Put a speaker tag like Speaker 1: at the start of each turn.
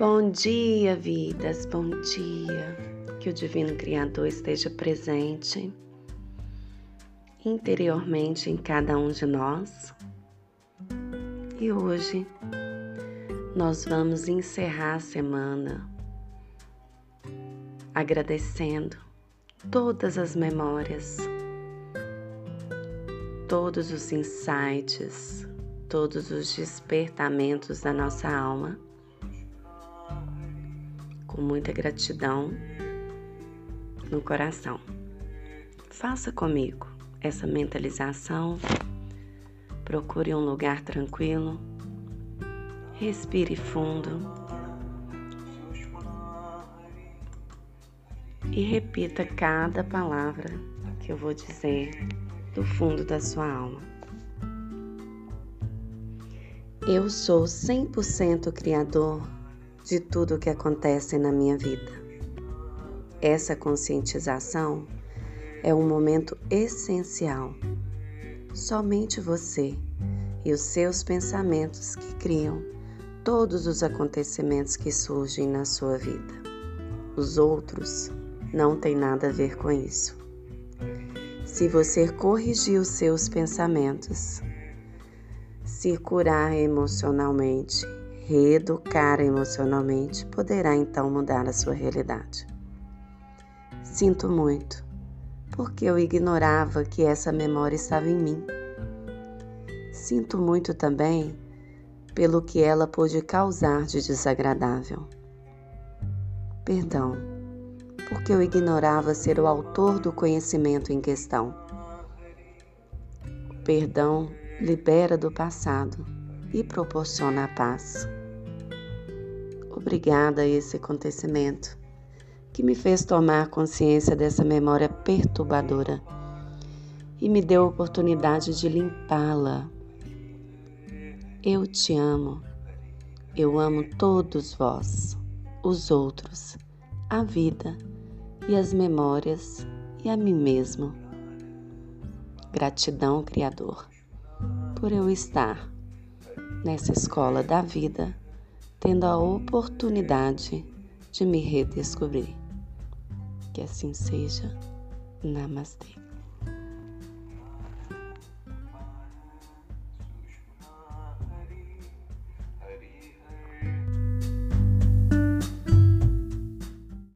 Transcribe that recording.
Speaker 1: Bom dia, vidas, bom dia. Que o Divino Criador esteja presente interiormente em cada um de nós. E hoje nós vamos encerrar a semana agradecendo todas as memórias, todos os insights, todos os despertamentos da nossa alma com muita gratidão no coração. Faça comigo essa mentalização. Procure um lugar tranquilo. Respire fundo. E repita cada palavra que eu vou dizer do fundo da sua alma. Eu sou 100% criador de tudo o que acontece na minha vida. Essa conscientização é um momento essencial. Somente você e os seus pensamentos que criam todos os acontecimentos que surgem na sua vida. Os outros não têm nada a ver com isso. Se você corrigir os seus pensamentos, se curar emocionalmente reeducar emocionalmente poderá então mudar a sua realidade. Sinto muito, porque eu ignorava que essa memória estava em mim. Sinto muito também pelo que ela pôde causar de desagradável. Perdão, porque eu ignorava ser o autor do conhecimento em questão. Perdão libera do passado e proporciona a paz. Obrigada a esse acontecimento que me fez tomar consciência dessa memória perturbadora e me deu a oportunidade de limpá-la. Eu te amo. Eu amo todos vós, os outros, a vida e as memórias e a mim mesmo. Gratidão, Criador, por eu estar nessa escola da vida tendo a oportunidade de me redescobrir. Que assim seja. Namastê.